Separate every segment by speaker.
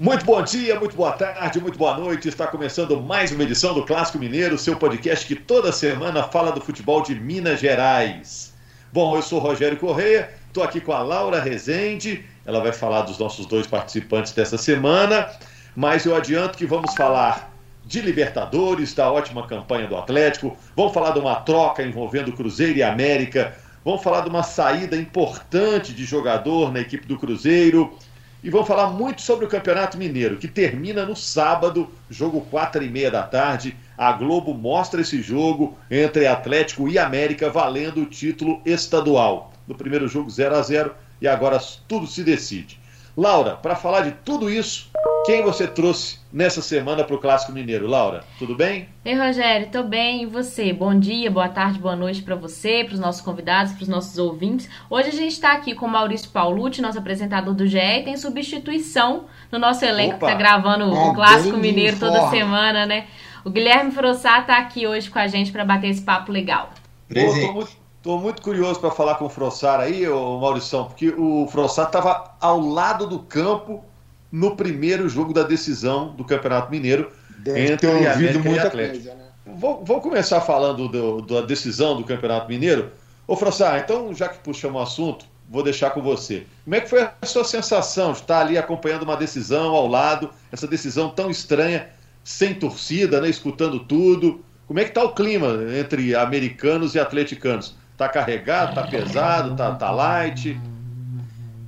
Speaker 1: Muito bom dia, muito boa tarde, muito boa noite. Está começando mais uma edição do Clássico Mineiro, seu podcast que toda semana fala do futebol de Minas Gerais. Bom, eu sou Rogério Correia, estou aqui com a Laura Rezende, ela vai falar dos nossos dois participantes dessa semana, mas eu adianto que vamos falar de Libertadores, da ótima campanha do Atlético, vamos falar de uma troca envolvendo Cruzeiro e América, vamos falar de uma saída importante de jogador na equipe do Cruzeiro e vamos falar muito sobre o Campeonato Mineiro, que termina no sábado, jogo 4 e meia da tarde. A Globo mostra esse jogo entre Atlético e América, valendo o título estadual. No primeiro jogo 0 a 0 e agora tudo se decide. Laura, para falar de tudo isso, quem você trouxe nessa semana para o Clássico Mineiro? Laura, tudo bem?
Speaker 2: Ei, Rogério, tô bem. E você? Bom dia, boa tarde, boa noite para você, para os nossos convidados, para os nossos ouvintes. Hoje a gente está aqui com o Maurício Paulucci, nosso apresentador do GE, e tem substituição no nosso elenco Opa. que tá gravando o Clássico Mineiro toda semana, né? O Guilherme Frossá tá aqui hoje com a gente para bater esse papo legal.
Speaker 1: Presente. Estou muito curioso para falar com o Frossar aí, ô Maurição, porque o Frossar estava ao lado do campo no primeiro jogo da decisão do Campeonato Mineiro Deve entre ter ouvido muita Coisa, né? vou, vou, começar falando do, da decisão do Campeonato Mineiro. Ô Frossar, então, já que puxamos o assunto, vou deixar com você. Como é que foi a sua sensação de estar ali acompanhando uma decisão ao lado, essa decisão tão estranha, sem torcida, né, escutando tudo? Como é que está o clima entre americanos e atleticanos? Tá carregado, tá pesado, tá, tá light?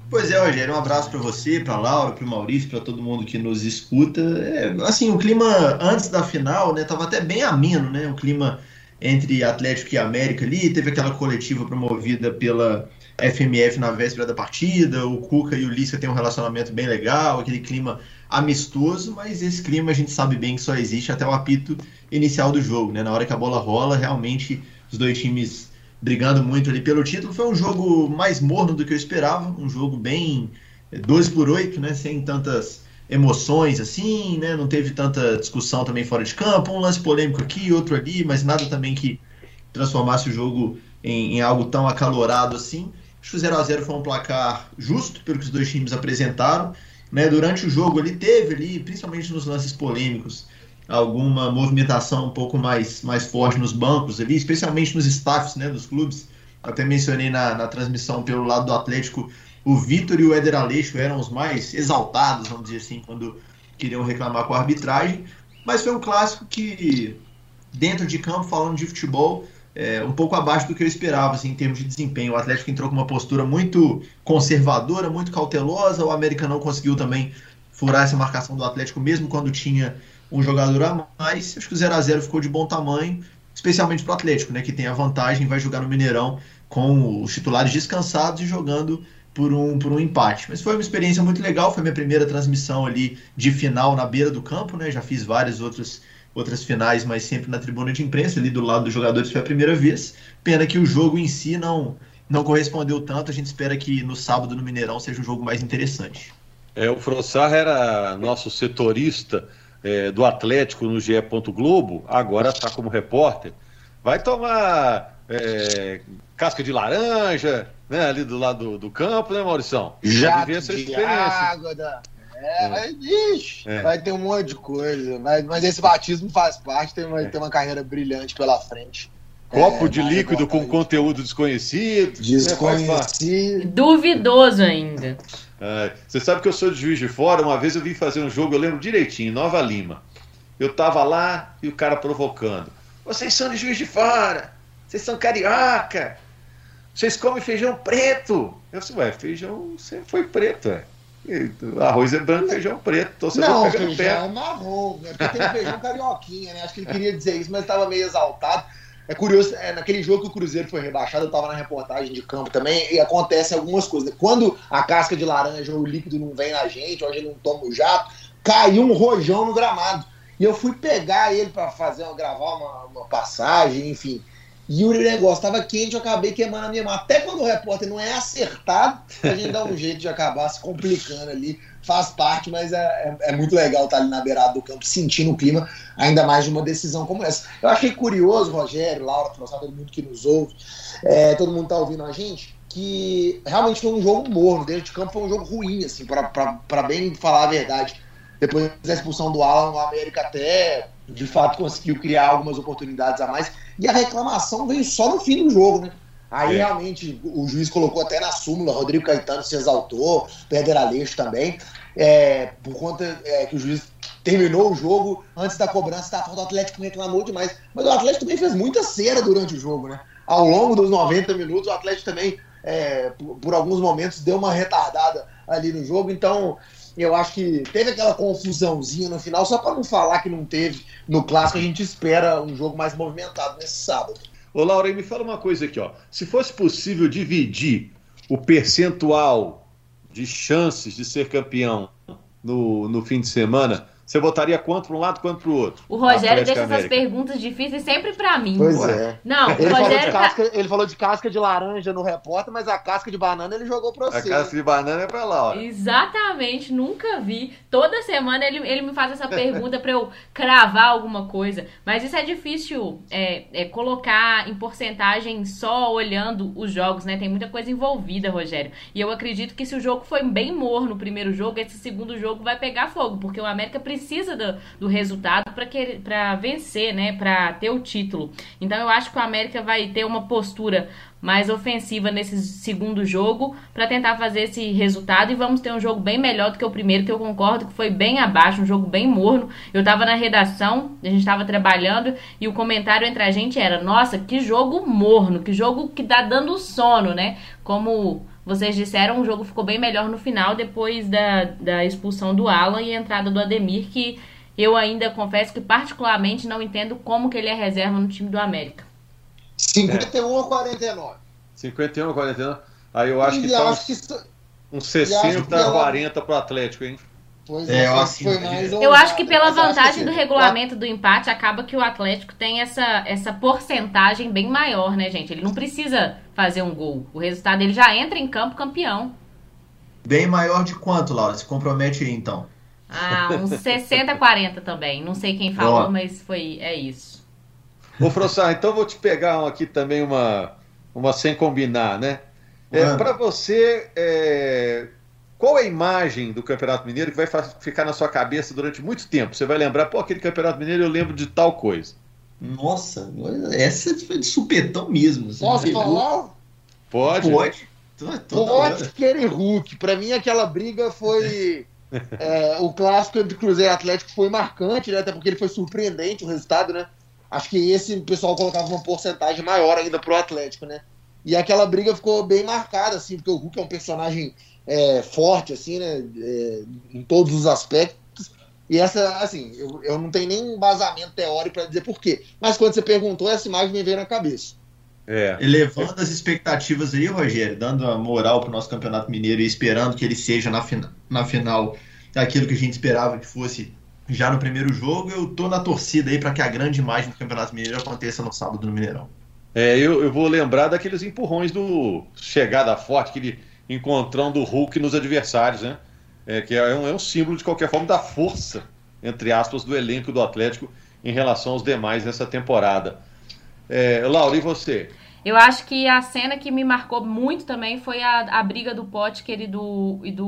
Speaker 3: Pois é, Rogério, um abraço para você, para Laura, para o Maurício, para todo mundo que nos escuta. É, assim, o clima antes da final, né, tava até bem ameno, né? O clima entre Atlético e América ali, teve aquela coletiva promovida pela FMF na véspera da partida, o Cuca e o Lícia têm um relacionamento bem legal, aquele clima amistoso, mas esse clima a gente sabe bem que só existe até o apito inicial do jogo, né? Na hora que a bola rola, realmente os dois times brigando muito ali pelo título. Foi um jogo mais morno do que eu esperava, um jogo bem 2 é, por 8, né, sem tantas emoções assim, né, não teve tanta discussão também fora de campo, um lance polêmico aqui, outro ali, mas nada também que transformasse o jogo em, em algo tão acalorado assim. Acho que o 0 a 0 foi um placar justo pelo que os dois times apresentaram. Né, durante o jogo ele teve ali, principalmente nos lances polêmicos, alguma movimentação um pouco mais, mais forte nos bancos ali, especialmente nos staffs né, dos clubes. Até mencionei na, na transmissão pelo lado do Atlético, o Vitor e o Éder Aleixo eram os mais exaltados, vamos dizer assim, quando queriam reclamar com a arbitragem. Mas foi um clássico que, dentro de campo, falando de futebol, é, um pouco abaixo do que eu esperava assim, em termos de desempenho. O Atlético entrou com uma postura muito conservadora, muito cautelosa. O América não conseguiu também furar essa marcação do Atlético, mesmo quando tinha um jogador a mais. Acho que o 0 a 0 ficou de bom tamanho, especialmente para o Atlético, né, que tem a vantagem, vai jogar no Mineirão com os titulares descansados e jogando por um, por um empate. Mas foi uma experiência muito legal, foi minha primeira transmissão ali de final na beira do campo, né? Já fiz várias outras, outras finais, mas sempre na tribuna de imprensa, ali do lado dos jogadores foi a primeira vez. Pena que o jogo em si não, não correspondeu tanto, a gente espera que no sábado no Mineirão seja um jogo mais interessante.
Speaker 1: É, o Frossar era nosso setorista é, do Atlético no GE. Globo, agora está como repórter, vai tomar é, casca de laranja, né, ali do lado do, do campo, né, Maurição?
Speaker 4: Já essa experiência. água da... É, é. Mas, ixi, é. vai ter um monte de coisa. Mas, mas esse batismo faz parte, tem uma, é. tem uma carreira brilhante pela frente.
Speaker 1: Copo é, de líquido com conteúdo desconhecido.
Speaker 2: Né, desconhecido. Duvidoso ainda.
Speaker 1: É, você sabe que eu sou de Juiz de Fora. Uma vez eu vim fazer um jogo, eu lembro direitinho, em Nova Lima. Eu tava lá e o cara provocando. Vocês são de Juiz de Fora. Vocês são carioca. Vocês comem feijão preto. Eu disse, ué, feijão sempre foi preto, é. Arroz é branco, feijão preto.
Speaker 4: Torcedor não, feijão pé. é marrom. É porque tem feijão carioquinha, né? Acho que ele queria dizer isso, mas estava meio exaltado. É curioso, é, naquele jogo que o Cruzeiro foi rebaixado, eu estava na reportagem de campo também, e acontece algumas coisas. Quando a casca de laranja ou o líquido não vem na gente, ou a gente não toma o jato, caiu um rojão no gramado. E eu fui pegar ele para fazer gravar uma, uma passagem, enfim. E o negócio estava quente, eu acabei queimando a minha mão. Até quando o repórter não é acertado, a gente dá um jeito de acabar se complicando ali. Faz parte, mas é, é, é, muito legal estar ali na beirada do campo, sentindo o clima, ainda mais de uma decisão como essa. Eu achei curioso, Rogério, Laura, todo mundo que nos ouve, é, todo mundo está ouvindo a gente, que realmente foi um jogo morno. Dentro de campo foi um jogo ruim, assim, para bem falar a verdade. Depois da expulsão do Alan, o América até de fato conseguiu criar algumas oportunidades a mais. E a reclamação veio só no fim do jogo, né? Aí é. realmente o juiz colocou até na súmula, Rodrigo Caetano se exaltou, Pedro Aleixo também, é, por conta é, que o juiz terminou o jogo antes da cobrança da falta, o Atlético reclamou demais. Mas o Atlético também fez muita cera durante o jogo, né? Ao longo dos 90 minutos, o Atlético também, é, por, por alguns momentos, deu uma retardada ali no jogo. Então, eu acho que teve aquela confusãozinha no final, só para não falar que não teve no clássico, a gente espera um jogo mais movimentado nesse sábado.
Speaker 1: Ô, Laura, me fala uma coisa aqui, ó. Se fosse possível dividir o percentual de chances de ser campeão no, no fim de semana, você votaria quanto para um lado, quanto para o outro?
Speaker 2: O Rogério deixa essas perguntas difíceis sempre para mim.
Speaker 4: Pois é.
Speaker 2: Não,
Speaker 4: ele, Rogério... falou de casca, ele falou de casca de laranja no repórter, mas a casca de banana ele jogou para você.
Speaker 1: A casca de banana é para lá. Ó.
Speaker 2: Exatamente, nunca vi. Toda semana ele, ele me faz essa pergunta para eu cravar alguma coisa. Mas isso é difícil é, é, colocar em porcentagem só olhando os jogos, né? Tem muita coisa envolvida, Rogério. E eu acredito que se o jogo foi bem morno no primeiro jogo, esse segundo jogo vai pegar fogo, porque o América precisa precisa do, do resultado para vencer, né? Para ter o título. Então eu acho que o América vai ter uma postura mais ofensiva nesse segundo jogo para tentar fazer esse resultado e vamos ter um jogo bem melhor do que o primeiro, que eu concordo que foi bem abaixo, um jogo bem morno. Eu estava na redação, a gente estava trabalhando e o comentário entre a gente era: "Nossa, que jogo morno, que jogo que tá dando sono, né?" Como vocês disseram, o jogo ficou bem melhor no final, depois da, da expulsão do Alan e a entrada do Ademir, que eu ainda confesso que particularmente não entendo como que ele é reserva no time do América.
Speaker 4: 51 a 49.
Speaker 1: 51 a 49. Aí eu acho e que tá uns, que... uns 60 a 40 pro Atlético, hein?
Speaker 2: Pois é, eu, acho, foi mais eu acho que pela vantagem do regulamento do empate, acaba que o Atlético tem essa, essa porcentagem bem maior, né, gente? Ele não precisa fazer um gol. O resultado dele já entra em campo campeão.
Speaker 3: Bem maior de quanto, Laura? Se compromete aí, então.
Speaker 2: Ah, uns 60, 40 também. Não sei quem falou, Boa. mas foi é isso.
Speaker 1: Ô, Frossar, então vou te pegar aqui também uma, uma sem combinar, né? É, Para você, é, qual é a imagem do Campeonato Mineiro que vai ficar na sua cabeça durante muito tempo? Você vai lembrar, pô, aquele Campeonato Mineiro eu lembro de tal coisa.
Speaker 3: Nossa, essa foi de supetão mesmo.
Speaker 4: Posso falar?
Speaker 1: Pode.
Speaker 3: Pode.
Speaker 4: Pode querer Hulk. Pra mim, aquela briga foi. é, o clássico entre Cruzeiro e Atlético foi marcante, né? Até porque ele foi surpreendente o resultado, né? Acho que esse o pessoal colocava uma porcentagem maior ainda pro Atlético, né? E aquela briga ficou bem marcada, assim, porque o Hulk é um personagem é, forte, assim, né? É, em todos os aspectos. E essa, assim, eu, eu não tenho nem embasamento teórico para dizer por quê. Mas quando você perguntou, essa imagem me veio na cabeça.
Speaker 3: É. Elevando as expectativas aí, Rogério, dando a moral para o nosso Campeonato Mineiro e esperando que ele seja na, fina, na final aquilo que a gente esperava que fosse já no primeiro jogo, eu tô na torcida aí para que a grande imagem do Campeonato Mineiro aconteça no sábado no Mineirão.
Speaker 1: É, eu, eu vou lembrar daqueles empurrões do chegada forte, aquele encontrão do Hulk nos adversários, né? É, que é um, é um símbolo, de qualquer forma, da força, entre aspas, do elenco do Atlético em relação aos demais nessa temporada. É, Laura, e você?
Speaker 2: Eu acho que a cena que me marcou muito também foi a, a briga do Potker e do, e do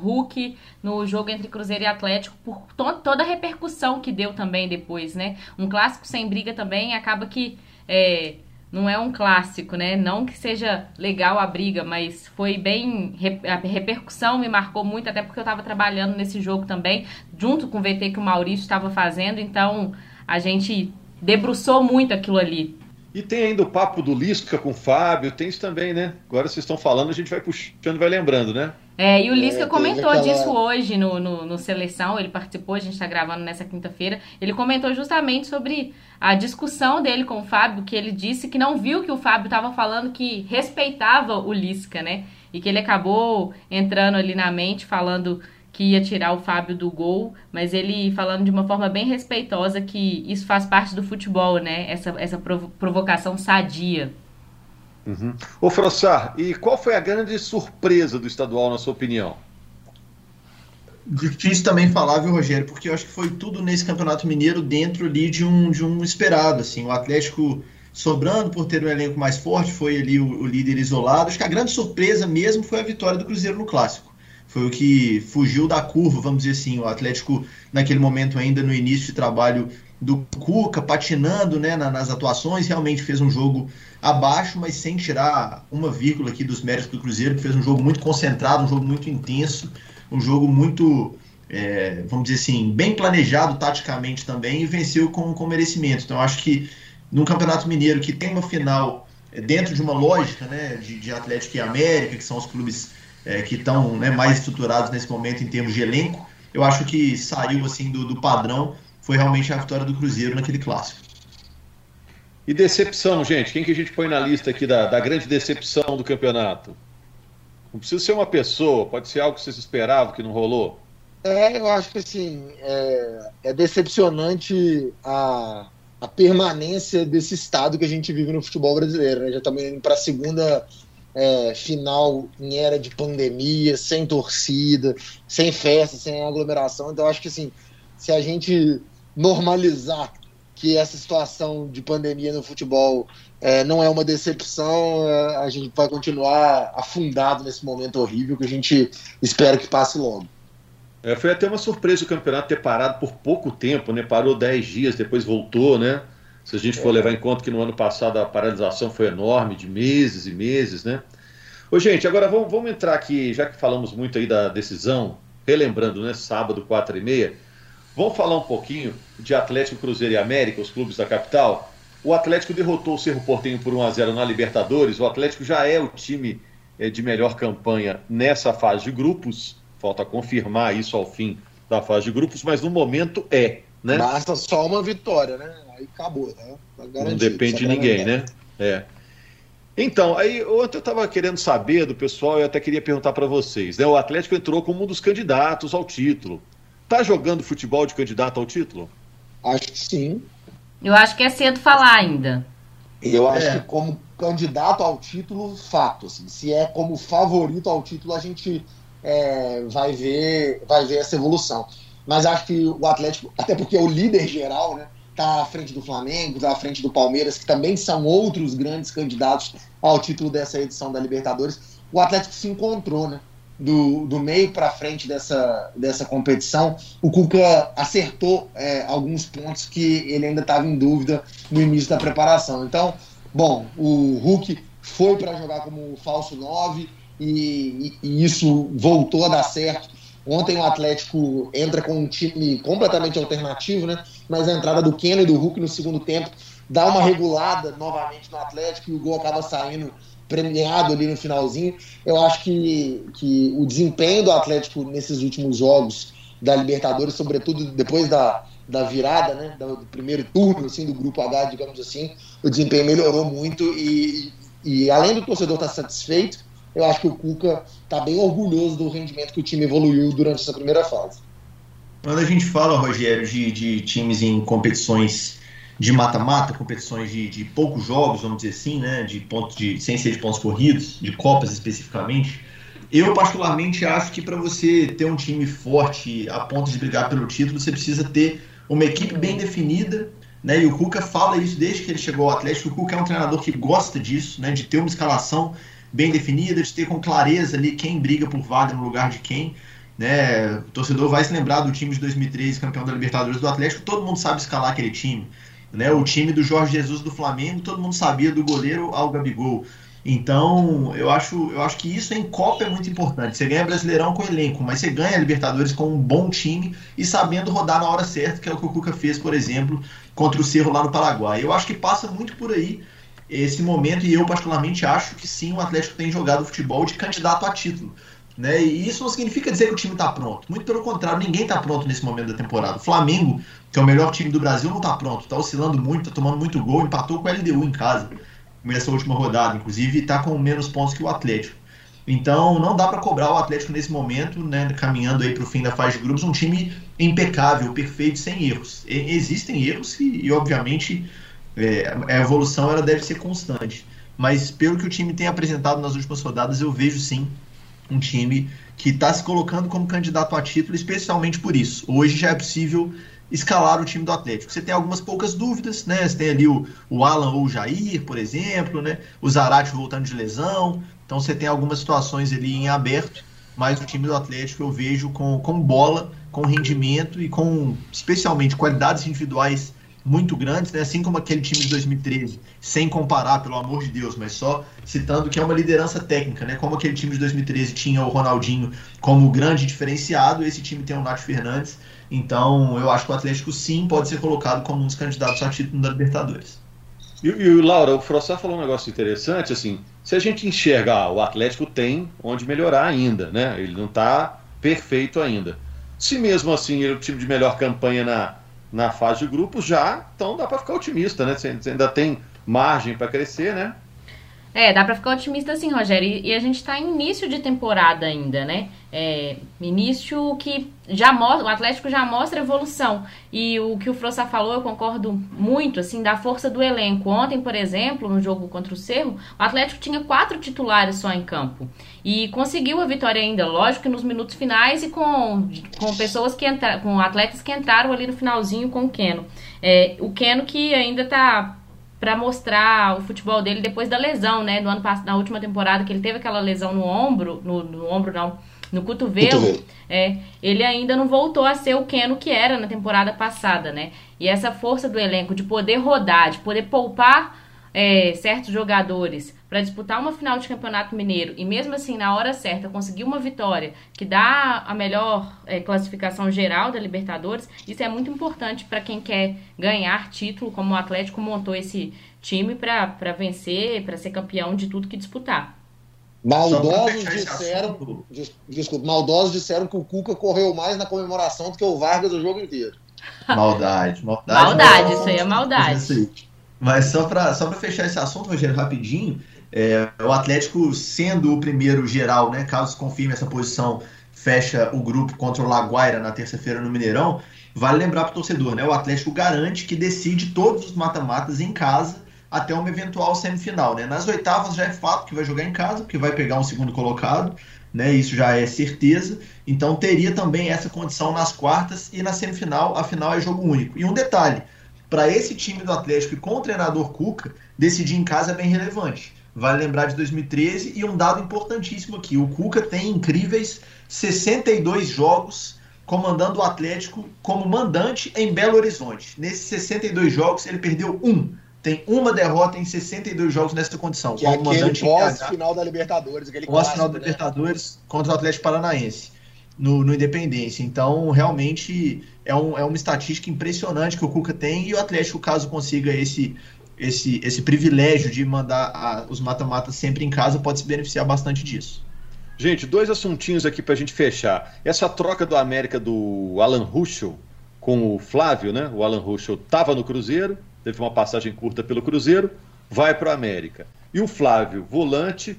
Speaker 2: Hulk no jogo entre Cruzeiro e Atlético, por to, toda a repercussão que deu também depois, né? Um clássico sem briga também acaba que é, não é um clássico, né? Não que seja legal a briga, mas foi bem. A repercussão me marcou muito, até porque eu estava trabalhando nesse jogo também, junto com o VT que o Maurício estava fazendo, então a gente debruçou muito aquilo ali.
Speaker 1: E tem ainda o papo do Lisca com o Fábio, tem isso também, né? Agora vocês estão falando, a gente vai puxando, vai lembrando, né?
Speaker 2: É, e o Lisca é, comentou aquela... disso hoje no, no, no, Seleção, ele participou, a gente está gravando nessa quinta-feira. Ele comentou justamente sobre a discussão dele com o Fábio, que ele disse que não viu que o Fábio estava falando que respeitava o Lisca, né? E que ele acabou entrando ali na mente, falando que ia tirar o Fábio do gol, mas ele falando de uma forma bem respeitosa que isso faz parte do futebol, né? Essa, essa provocação sadia.
Speaker 1: Uhum. Ô Frossar, e qual foi a grande surpresa do estadual, na sua opinião?
Speaker 3: Difícil também falar, viu, Rogério? Porque eu acho que foi tudo nesse Campeonato Mineiro dentro ali de um, de um esperado. Assim, o Atlético sobrando por ter um elenco mais forte, foi ali o, o líder isolado. Acho que a grande surpresa mesmo foi a vitória do Cruzeiro no Clássico. foi o que fugiu da curva, vamos dizer assim. O Atlético, naquele momento, ainda no início de trabalho do Cuca, patinando né, nas atuações, realmente fez um jogo abaixo, mas sem tirar uma vírgula aqui dos méritos do Cruzeiro, que fez um jogo muito concentrado, um jogo muito intenso, um jogo muito, é, vamos dizer assim, bem planejado taticamente também e venceu com, com merecimento. Então, acho que num Campeonato Mineiro que tem uma final é, dentro de uma lógica né, de, de Atlético e América, que são os clubes é, que estão né, mais estruturados nesse momento em termos de elenco, eu acho que saiu assim do, do padrão, foi realmente a vitória do Cruzeiro naquele clássico.
Speaker 1: E decepção, gente? Quem que a gente põe na lista aqui da, da grande decepção do campeonato? Não precisa ser uma pessoa, pode ser algo que vocês esperavam que não rolou.
Speaker 4: É, eu acho que assim, é, é decepcionante a, a permanência desse estado que a gente vive no futebol brasileiro. Né? Já estamos indo para a segunda é, final em era de pandemia, sem torcida, sem festa, sem aglomeração. Então, acho que assim, se a gente normalizar que essa situação de pandemia no futebol é, não é uma decepção, é, a gente vai continuar afundado nesse momento horrível que a gente espera que passe logo.
Speaker 1: É, foi até uma surpresa o campeonato ter parado por pouco tempo, né? Parou 10 dias, depois voltou, né? Se a gente for é. levar em conta que no ano passado a paralisação foi enorme, de meses e meses, né? Ô, gente, agora vamos, vamos entrar aqui, já que falamos muito aí da decisão, relembrando, né? Sábado, 4 e meia, vamos falar um pouquinho de Atlético, Cruzeiro e América, os clubes da capital. O Atlético derrotou o Cerro Portenho por 1 a 0 na Libertadores. O Atlético já é o time é, de melhor campanha nessa fase de grupos. Falta confirmar isso ao fim da fase de grupos, mas no momento é. Né?
Speaker 4: Basta só uma vitória, né? Aí acabou, né?
Speaker 1: Tá Não depende de ninguém, né? É. Então, aí ontem eu estava querendo saber do pessoal e até queria perguntar para vocês. Né? O Atlético entrou como um dos candidatos ao título. Tá jogando futebol de candidato ao título?
Speaker 4: Acho que sim.
Speaker 2: Eu acho que é cedo falar ainda.
Speaker 4: Eu acho é. que como candidato ao título, fato. Assim, se é como favorito ao título, a gente é, vai ver vai ver essa evolução mas acho que o Atlético, até porque é o líder geral, né? Está à frente do Flamengo, está à frente do Palmeiras, que também são outros grandes candidatos ao título dessa edição da Libertadores. O Atlético se encontrou, né? Do, do meio para frente dessa, dessa competição, o Cuca acertou é, alguns pontos que ele ainda estava em dúvida no início da preparação. Então, bom, o Hulk foi para jogar como falso 9 e, e, isso voltou a dar certo Ontem o Atlético entra com um time completamente alternativo, né? Mas a entrada do Keno e do Hulk no segundo tempo dá uma regulada novamente no Atlético e o gol acaba saindo premiado ali no finalzinho. Eu acho que, que o desempenho do Atlético nesses últimos jogos da Libertadores, sobretudo depois da, da virada, né, do primeiro turno assim, do grupo H, digamos assim, o desempenho melhorou muito e, e além do torcedor estar satisfeito, eu acho que o Cuca está bem orgulhoso do rendimento que o time evoluiu durante essa primeira fase.
Speaker 3: Quando a gente fala, Rogério, de, de times em competições de mata-mata, competições de, de, poucos jogos, vamos dizer assim, né, de pontos de sem ser de pontos corridos, de copas especificamente, eu particularmente acho que para você ter um time forte a ponto de brigar pelo título, você precisa ter uma equipe bem definida, né? E o Cuca fala isso desde que ele chegou ao Atlético. O Cuca é um treinador que gosta disso, né, de ter uma escalação bem definida, de ter com clareza ali quem briga por vaga no lugar de quem. Né? O torcedor vai se lembrar do time de 2013, campeão da Libertadores do Atlético, todo mundo sabe escalar aquele time. Né? O time do Jorge Jesus do Flamengo, todo mundo sabia do goleiro ao Gabigol. Então, eu acho, eu acho que isso em Copa é muito importante. Você ganha Brasileirão com elenco, mas você ganha Libertadores com um bom time e sabendo rodar na hora certa, que é o que o Cuca fez, por exemplo, contra o Cerro lá no Paraguai. Eu acho que passa muito por aí esse momento, e eu particularmente acho que sim, o Atlético tem jogado futebol de candidato a título. Né? E isso não significa dizer que o time está pronto. Muito pelo contrário, ninguém está pronto nesse momento da temporada. O Flamengo, que é o melhor time do Brasil, não está pronto. Está oscilando muito, está tomando muito gol, empatou com o LDU em casa nessa última rodada, inclusive, está com menos pontos que o Atlético. Então, não dá para cobrar o Atlético nesse momento, né, caminhando aí para o fim da fase de grupos, um time impecável, perfeito, sem erros. E, existem erros e, e obviamente, é, a evolução ela deve ser constante. Mas pelo que o time tem apresentado nas últimas rodadas, eu vejo sim um time que está se colocando como candidato a título, especialmente por isso. Hoje já é possível escalar o time do Atlético. Você tem algumas poucas dúvidas, né? Você tem ali o, o Alan ou o Jair, por exemplo, né? O Zarate voltando de lesão. Então você tem algumas situações ali em aberto. mas o time do Atlético eu vejo com, com bola, com rendimento e com, especialmente, qualidades individuais muito grandes, né? assim como aquele time de 2013, sem comparar, pelo amor de Deus, mas só citando que é uma liderança técnica, né? como aquele time de 2013 tinha o Ronaldinho como grande diferenciado, esse time tem o Nath Fernandes, então eu acho que o Atlético sim pode ser colocado como um dos candidatos a título da Libertadores.
Speaker 1: E, e Laura, o Frossá falou um negócio interessante, assim, se a gente enxerga, ah, o Atlético tem onde melhorar ainda, né? Ele não está perfeito ainda. Se mesmo assim ele é o time de melhor campanha na, na fase de grupos, já, então dá para ficar otimista, né? Você ainda tem margem para crescer, né?
Speaker 2: É, dá pra ficar otimista assim, Rogério. E, e a gente tá em início de temporada ainda, né? É, início que já mostra, o Atlético já mostra evolução. E o que o Frossa falou, eu concordo muito, assim, da força do elenco. Ontem, por exemplo, no jogo contra o Cerro, o Atlético tinha quatro titulares só em campo. E conseguiu a vitória ainda, lógico que nos minutos finais e com, com pessoas que entraram, com atletas que entraram ali no finalzinho com o Keno. É, o Keno que ainda tá para mostrar o futebol dele depois da lesão, né? Do ano passado, na última temporada, que ele teve aquela lesão no ombro, no, no ombro não, no cotovelo, cotovelo, é, ele ainda não voltou a ser o Keno que era na temporada passada, né? E essa força do elenco de poder rodar, de poder poupar é, certos jogadores para disputar uma final de campeonato mineiro e mesmo assim na hora certa conseguir uma vitória que dá a melhor é, classificação geral da Libertadores, isso é muito importante para quem quer ganhar título, como o Atlético montou esse time para vencer, para ser campeão de tudo que disputar.
Speaker 4: Maldosos disseram, desculpa, maldosos disseram que o Cuca correu mais na comemoração do que o Vargas o jogo inteiro.
Speaker 3: Maldade, maldade.
Speaker 2: Maldade, isso aí é maldade.
Speaker 3: Mas só para só fechar esse assunto, Rogério, rapidinho, é, o Atlético sendo o primeiro geral, né, caso confirme essa posição, fecha o grupo contra o Laguaira na terça-feira no Mineirão, vale lembrar para o torcedor, né, o Atlético garante que decide todos os mata-matas em casa até uma eventual semifinal. Né? Nas oitavas já é fato que vai jogar em casa, porque vai pegar um segundo colocado, né? isso já é certeza. Então teria também essa condição nas quartas e na semifinal, a final é jogo único. E um detalhe, para esse time do Atlético e com o treinador Cuca, decidir em casa é bem relevante. Vale lembrar de 2013 e um dado importantíssimo aqui: o Cuca tem incríveis 62 jogos comandando o Atlético como mandante em Belo Horizonte. Nesses 62 jogos, ele perdeu um. Tem uma derrota em 62 jogos nessa condição.
Speaker 4: Que é aquele pós-final da Libertadores.
Speaker 3: Pós-final da né? Libertadores contra o Atlético Paranaense no, no Independência. Então, realmente é, um, é uma estatística impressionante que o Cuca tem e o Atlético, caso consiga esse, esse, esse privilégio de mandar a, os mata-matas sempre em casa, pode se beneficiar bastante disso.
Speaker 1: Gente, dois assuntinhos aqui para a gente fechar. Essa troca do América do Alan Ruschel com o Flávio, né? O Alan Ruschel estava no Cruzeiro, teve uma passagem curta pelo Cruzeiro, vai para o América. E o Flávio, volante,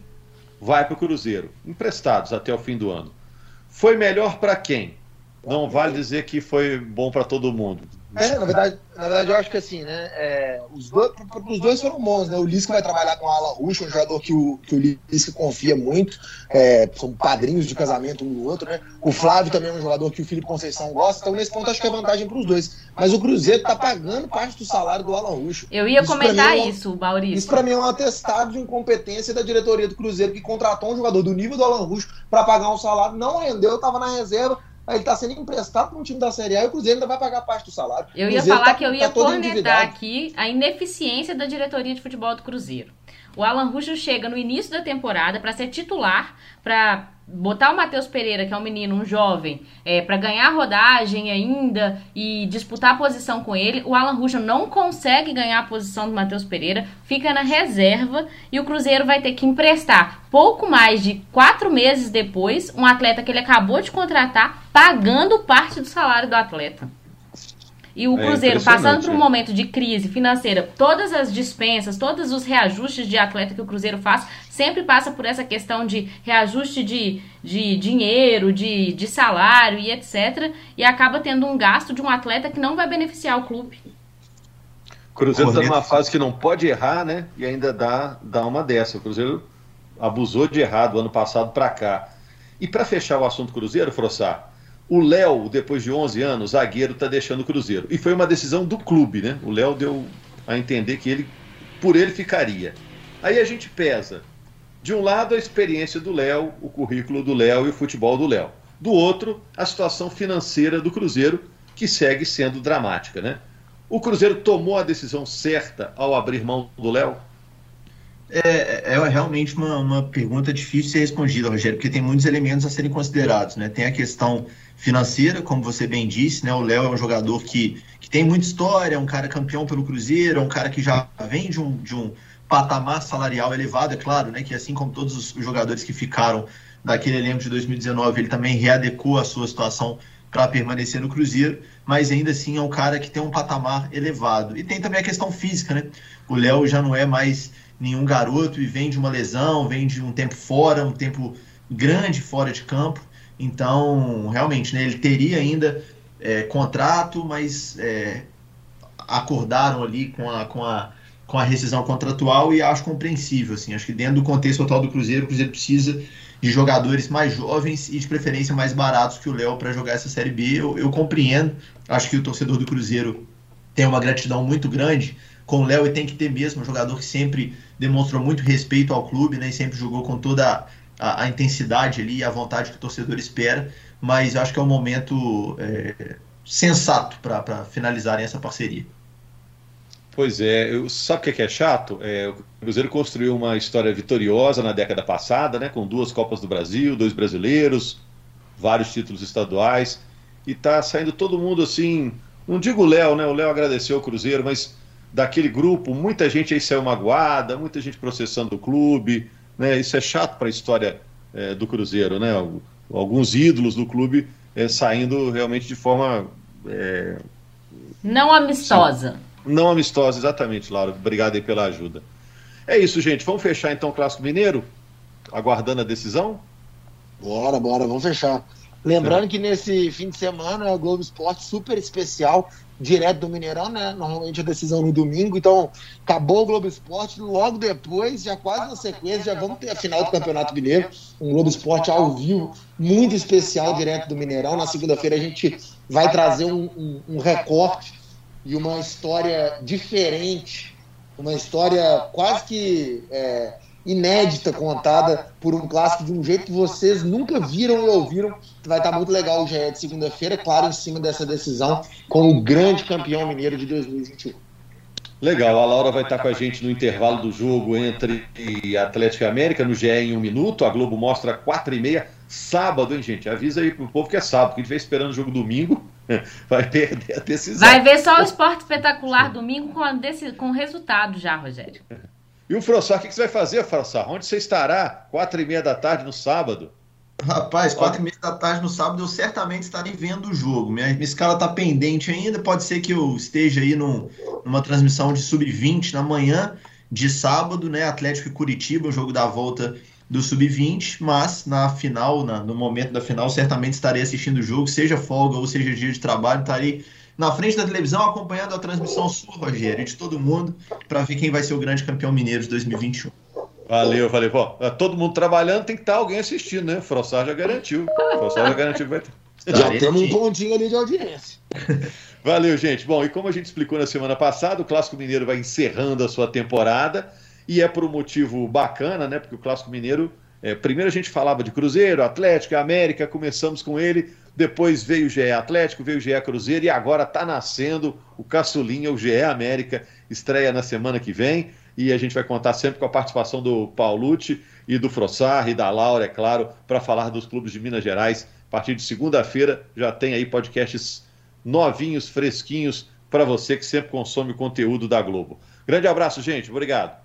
Speaker 1: vai para o Cruzeiro, emprestados até o fim do ano. Foi melhor para quem? Não vale dizer que foi bom para todo mundo.
Speaker 4: É, na verdade, na verdade, eu acho que assim, né? É, os, dois, os dois foram bons, né? O Lisca vai trabalhar com a Alan Rush, um jogador que o, que o Lisca confia muito. É, são padrinhos de casamento um do outro, né? O Flávio também é um jogador que o Felipe Conceição gosta, então nesse ponto acho que é vantagem para os dois. Mas o Cruzeiro tá pagando parte do salário do Alan Rush.
Speaker 2: Eu ia isso comentar é isso, Maurício.
Speaker 4: Isso para mim é um atestado de incompetência da diretoria do Cruzeiro que contratou um jogador do nível do Alan Rush para pagar um salário, não rendeu, estava na reserva Aí ele está sendo emprestado para um time da Série A e o Cruzeiro ainda vai pagar parte do salário.
Speaker 2: Eu ia falar tá, que eu ia tá cornetar aqui a ineficiência da diretoria de futebol do Cruzeiro. O Alan Ruschel chega no início da temporada para ser titular, para botar o Matheus Pereira, que é um menino, um jovem, é, para ganhar rodagem ainda e disputar a posição com ele. O Alan Ruschel não consegue ganhar a posição do Matheus Pereira, fica na reserva e o Cruzeiro vai ter que emprestar pouco mais de quatro meses depois um atleta que ele acabou de contratar, pagando parte do salário do atleta. E o é Cruzeiro, passando por um é. momento de crise financeira, todas as dispensas, todos os reajustes de atleta que o Cruzeiro faz, sempre passa por essa questão de reajuste de, de dinheiro, de, de salário e etc. E acaba tendo um gasto de um atleta que não vai beneficiar o clube.
Speaker 1: O Cruzeiro está numa fase que não pode errar, né? E ainda dá, dá uma dessa. O Cruzeiro abusou de errar do ano passado para cá. E para fechar o assunto Cruzeiro, Frossar, o Léo, depois de 11 anos, zagueiro, está deixando o Cruzeiro. E foi uma decisão do clube, né? O Léo deu a entender que ele, por ele ficaria. Aí a gente pesa De um lado, a experiência do Léo, o currículo do Léo e o futebol do Léo. Do outro, a situação financeira do Cruzeiro, que segue sendo dramática, né? O Cruzeiro tomou a decisão certa ao abrir mão do Léo?
Speaker 3: É, é realmente uma, uma pergunta difícil de ser respondida, Rogério, porque tem muitos elementos a serem considerados, né? Tem a questão financeira, como você bem disse, né? O Léo é um jogador que, que tem muita história, é um cara campeão pelo Cruzeiro, é um cara que já vem de um, de um patamar salarial elevado, é claro, né? Que assim como todos os jogadores que ficaram daquele elenco de 2019, ele também readequou a sua situação para permanecer no Cruzeiro, mas ainda assim é um cara que tem um patamar elevado. E tem também a questão física, né? O Léo já não é mais nenhum garoto e vem de uma lesão, vem de um tempo fora, um tempo grande fora de campo. Então, realmente, né, ele teria ainda é, contrato, mas é, acordaram ali com a, com, a, com a rescisão contratual e acho compreensível. Assim, acho que dentro do contexto atual do Cruzeiro, o Cruzeiro precisa de jogadores mais jovens e de preferência mais baratos que o Léo para jogar essa Série B. Eu, eu compreendo, acho que o torcedor do Cruzeiro tem uma gratidão muito grande com o Léo e tem que ter mesmo, um jogador que sempre demonstrou muito respeito ao clube, né, e sempre jogou com toda a, a intensidade ali a vontade que o torcedor espera, mas eu acho que é um momento é, sensato para finalizarem essa parceria.
Speaker 1: Pois é, eu, sabe o que é chato? É, o Cruzeiro construiu uma história vitoriosa na década passada, né, com duas Copas do Brasil, dois brasileiros, vários títulos estaduais, e tá saindo todo mundo assim. Não digo o Léo, né? O Léo agradeceu o Cruzeiro, mas daquele grupo, muita gente aí saiu magoada, muita gente processando o clube, né? Isso é chato para a história é, do Cruzeiro, né? Alguns ídolos do clube é, saindo realmente de forma. É...
Speaker 2: Não amistosa.
Speaker 1: Não amistosa, exatamente, Laura. Obrigado aí pela ajuda. É isso, gente. Vamos fechar então o Clássico Mineiro? Aguardando a decisão?
Speaker 4: Bora, bora, vamos fechar. Lembrando é. que nesse fim de semana é o Globo Esporte super especial direto do Mineirão, né? Normalmente a decisão no domingo, então acabou o Globo Esporte, logo depois, já quase na sequência, já vamos ter a final do Campeonato Mineiro, um Globo Esporte ao vivo, muito especial direto do Mineirão. Na segunda-feira a gente vai trazer um, um, um recorte e uma história diferente, uma história quase que é, inédita contada por um clássico de um jeito que vocês nunca viram e ouviram. Vai estar muito legal o GE de segunda-feira, claro, em cima dessa decisão com o grande campeão mineiro de 2021.
Speaker 1: Legal, a Laura vai estar com a gente no intervalo do jogo entre Atlético e América, no GE em um minuto. A Globo mostra 4 e meia, sábado, hein, gente? Avisa aí pro povo que é sábado, que a gente vai esperando o jogo domingo, vai perder a decisão.
Speaker 2: Vai ver só o esporte espetacular domingo com, a com resultado já, Rogério.
Speaker 1: E o Frossar, o que você vai fazer, Frossar? Onde você estará? Quatro e meia da tarde no sábado?
Speaker 3: Rapaz, quatro e meia da tarde no sábado eu certamente estarei vendo o jogo. Minha, minha escala está pendente ainda. Pode ser que eu esteja aí num, numa transmissão de sub-20 na manhã de sábado, né? Atlético e Curitiba, o jogo da volta do sub-20. Mas na final, na, no momento da final, certamente estarei assistindo o jogo, seja folga ou seja dia de trabalho, estarei na frente da televisão acompanhando a transmissão sua, Rogério, e de todo mundo, para ver quem vai ser o grande campeão mineiro de 2021.
Speaker 1: Valeu, valeu. Pô, é, todo mundo trabalhando, tem que estar alguém assistindo, né? O Frossar já garantiu. O Frossar já garantiu que vai ter.
Speaker 4: Já temos um pontinho ali de audiência.
Speaker 1: Valeu, gente. Bom, e como a gente explicou na semana passada, o Clássico Mineiro vai encerrando a sua temporada e é por um motivo bacana, né? Porque o Clássico Mineiro, é, primeiro a gente falava de Cruzeiro, Atlético, América, começamos com ele, depois veio o GE Atlético, veio o GE Cruzeiro e agora está nascendo o Caçulinha, o GE América, estreia na semana que vem e a gente vai contar sempre com a participação do Paulucci e do Frossar e da Laura, é claro, para falar dos clubes de Minas Gerais. A partir de segunda-feira já tem aí podcasts novinhos, fresquinhos para você que sempre consome o conteúdo da Globo. Grande abraço, gente. Obrigado.